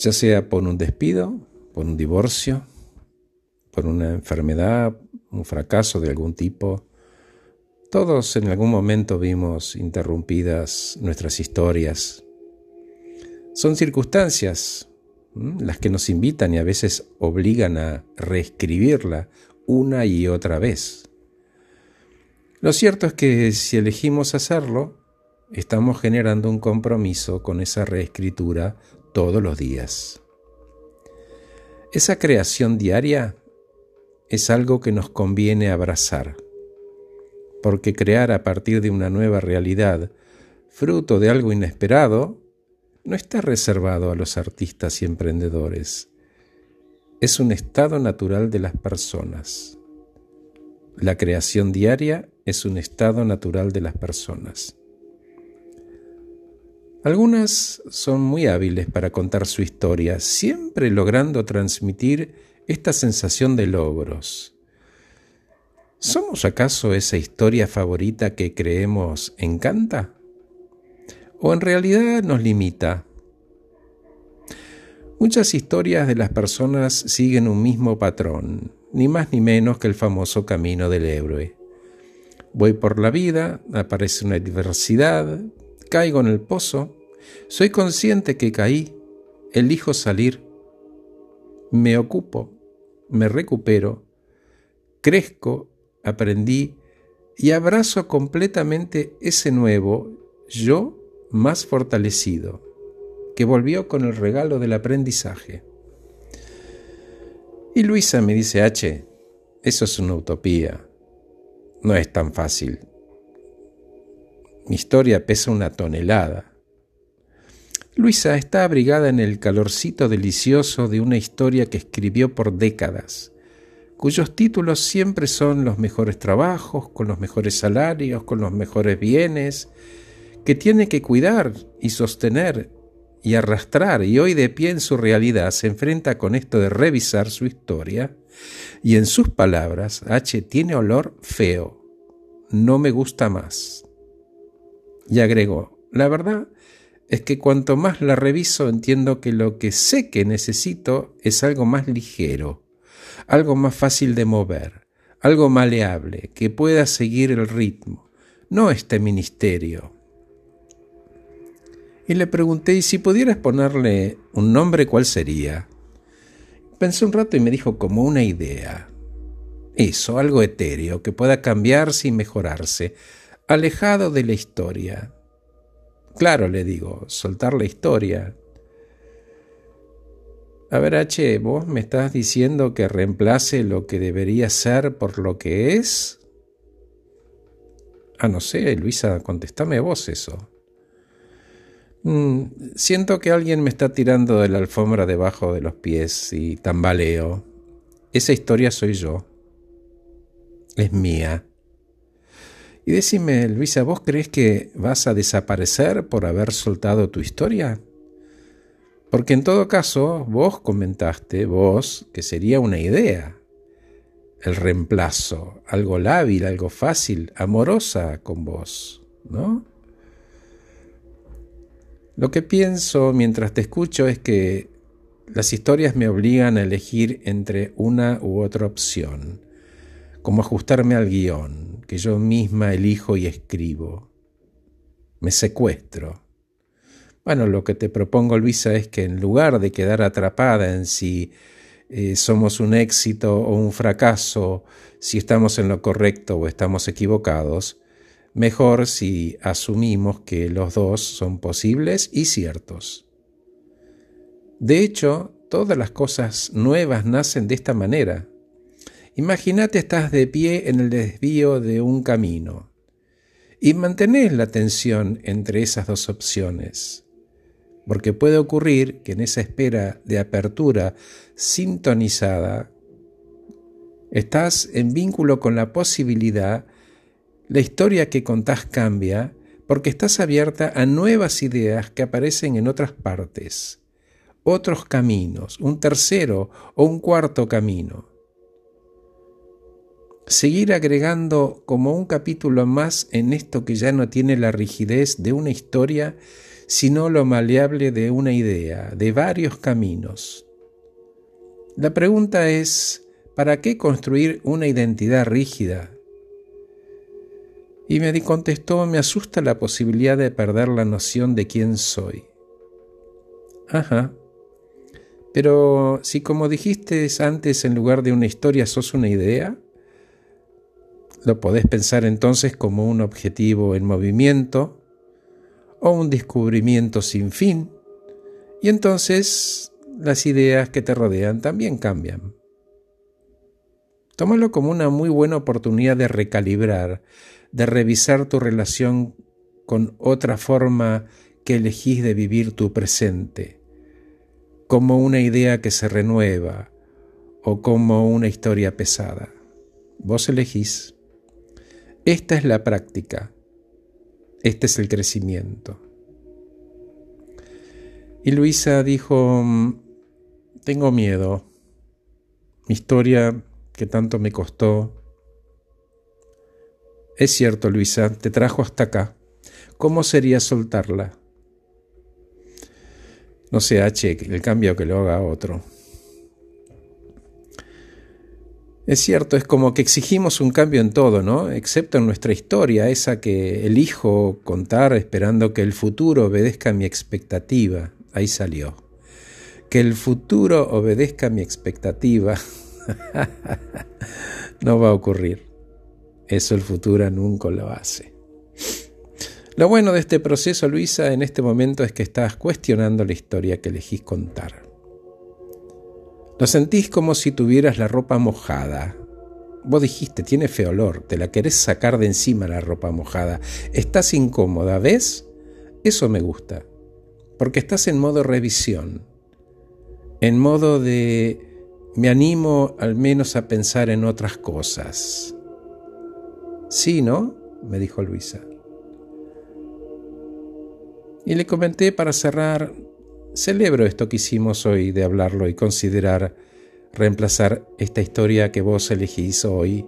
ya sea por un despido, por un divorcio, por una enfermedad, un fracaso de algún tipo. Todos en algún momento vimos interrumpidas nuestras historias. Son circunstancias las que nos invitan y a veces obligan a reescribirla una y otra vez. Lo cierto es que si elegimos hacerlo, estamos generando un compromiso con esa reescritura todos los días. Esa creación diaria es algo que nos conviene abrazar, porque crear a partir de una nueva realidad, fruto de algo inesperado, no está reservado a los artistas y emprendedores. Es un estado natural de las personas. La creación diaria es un estado natural de las personas. Algunas son muy hábiles para contar su historia, siempre logrando transmitir esta sensación de logros. ¿Somos acaso esa historia favorita que creemos encanta? ¿O en realidad nos limita? Muchas historias de las personas siguen un mismo patrón, ni más ni menos que el famoso camino del héroe. Voy por la vida, aparece una adversidad, caigo en el pozo, soy consciente que caí, elijo salir, me ocupo, me recupero, crezco, aprendí. Y abrazo completamente ese nuevo yo más fortalecido, que volvió con el regalo del aprendizaje. Y Luisa me dice, H, eso es una utopía, no es tan fácil. Mi historia pesa una tonelada. Luisa está abrigada en el calorcito delicioso de una historia que escribió por décadas, cuyos títulos siempre son los mejores trabajos, con los mejores salarios, con los mejores bienes, que tiene que cuidar y sostener y arrastrar, y hoy de pie en su realidad se enfrenta con esto de revisar su historia, y en sus palabras, H tiene olor feo, no me gusta más. Y agregó, la verdad es que cuanto más la reviso entiendo que lo que sé que necesito es algo más ligero, algo más fácil de mover, algo maleable, que pueda seguir el ritmo, no este ministerio, y le pregunté, ¿y si pudieras ponerle un nombre, cuál sería? Pensé un rato y me dijo como una idea. Eso, algo etéreo, que pueda cambiarse y mejorarse, alejado de la historia. Claro, le digo, soltar la historia. A ver, H, vos me estás diciendo que reemplace lo que debería ser por lo que es. Ah, no sé, Luisa, contestame vos eso. Mm, siento que alguien me está tirando de la alfombra debajo de los pies y tambaleo. Esa historia soy yo. Es mía. Y decime, Luisa, ¿vos crees que vas a desaparecer por haber soltado tu historia? Porque en todo caso, vos comentaste, vos, que sería una idea. El reemplazo, algo lábil, algo fácil, amorosa con vos, ¿no? Lo que pienso mientras te escucho es que las historias me obligan a elegir entre una u otra opción, como ajustarme al guion, que yo misma elijo y escribo. Me secuestro. Bueno, lo que te propongo, Luisa, es que en lugar de quedar atrapada en si eh, somos un éxito o un fracaso, si estamos en lo correcto o estamos equivocados, mejor si asumimos que los dos son posibles y ciertos. De hecho, todas las cosas nuevas nacen de esta manera. Imagínate estás de pie en el desvío de un camino y mantenés la tensión entre esas dos opciones, porque puede ocurrir que en esa espera de apertura sintonizada estás en vínculo con la posibilidad la historia que contás cambia porque estás abierta a nuevas ideas que aparecen en otras partes, otros caminos, un tercero o un cuarto camino. Seguir agregando como un capítulo más en esto que ya no tiene la rigidez de una historia sino lo maleable de una idea, de varios caminos. La pregunta es, ¿para qué construir una identidad rígida? Y me contestó, me asusta la posibilidad de perder la noción de quién soy. Ajá. Pero si como dijiste antes, en lugar de una historia sos una idea, lo podés pensar entonces como un objetivo en movimiento o un descubrimiento sin fin, y entonces las ideas que te rodean también cambian. Tómalo como una muy buena oportunidad de recalibrar, de revisar tu relación con otra forma que elegís de vivir tu presente, como una idea que se renueva o como una historia pesada. Vos elegís. Esta es la práctica. Este es el crecimiento. Y Luisa dijo, mm, tengo miedo. Mi historia que tanto me costó. Es cierto, Luisa, te trajo hasta acá. ¿Cómo sería soltarla? No sé, H, el cambio que lo haga otro. Es cierto, es como que exigimos un cambio en todo, ¿no? Excepto en nuestra historia, esa que elijo contar esperando que el futuro obedezca a mi expectativa. Ahí salió. Que el futuro obedezca a mi expectativa. no va a ocurrir. Eso el futuro nunca lo hace. Lo bueno de este proceso, Luisa, en este momento es que estás cuestionando la historia que elegís contar. Lo sentís como si tuvieras la ropa mojada. Vos dijiste, tiene fe olor, te la querés sacar de encima la ropa mojada. Estás incómoda, ¿ves? Eso me gusta, porque estás en modo revisión, en modo de me animo al menos a pensar en otras cosas. Sí, ¿no? me dijo Luisa. Y le comenté para cerrar, Celebro esto que hicimos hoy de hablarlo y considerar reemplazar esta historia que vos elegís hoy,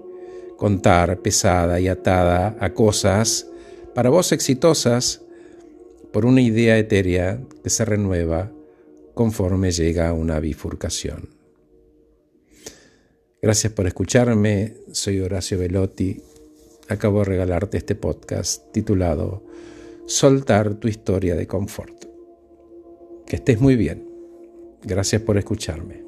contar pesada y atada a cosas para vos exitosas por una idea etérea que se renueva conforme llega a una bifurcación. Gracias por escucharme, soy Horacio Velotti. Acabo de regalarte este podcast titulado Soltar tu historia de confort. Que estés muy bien. Gracias por escucharme.